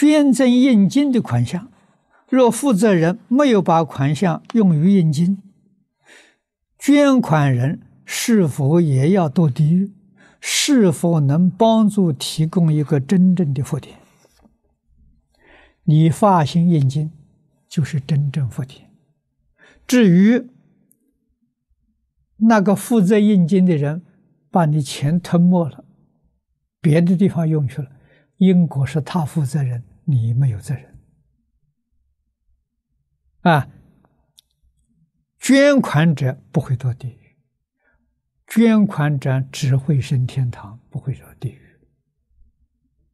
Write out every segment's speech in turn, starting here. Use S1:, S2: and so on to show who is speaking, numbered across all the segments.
S1: 捐赠印金的款项，若负责人没有把款项用于印金，捐款人是否也要堕地狱？是否能帮助提供一个真正的福田？你发心印金，就是真正福田。至于那个负责印金的人把你钱吞没了，别的地方用去了，因果是他负责人，你没有责任。啊，捐款者不会堕地狱。捐款者只会升天堂，不会入地狱。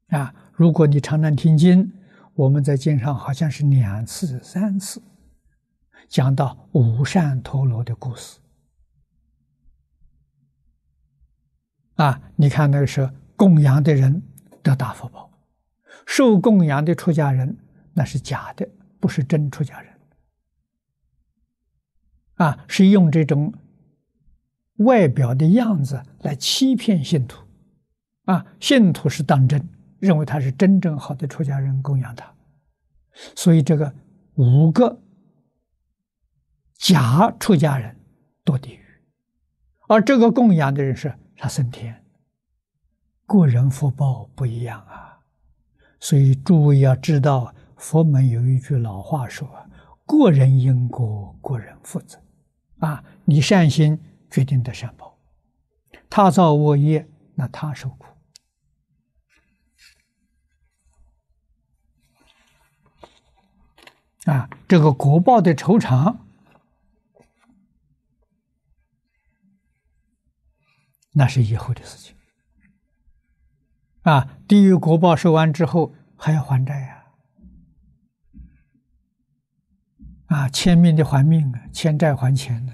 S1: 啊，如果你常常听经，我们在经上好像是两次、三次讲到五善陀罗的故事。啊，你看那个时候供养的人得大福报，受供养的出家人那是假的，不是真出家人。啊，是用这种。外表的样子来欺骗信徒，啊，信徒是当真，认为他是真正好的出家人供养他，所以这个五个假出家人堕地狱，而这个供养的人是他升天，个人福报不一样啊，所以诸位要知道，佛门有一句老话说啊：“个人因果，个人负责。”啊，你善心。决定的善报，他造恶业，那他受苦啊！这个果报的酬偿，那是以后的事情啊！地狱国报收完之后，还要还债呀！啊，欠命的还命啊，欠债还钱的。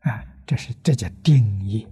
S1: 啊。这是这叫定义。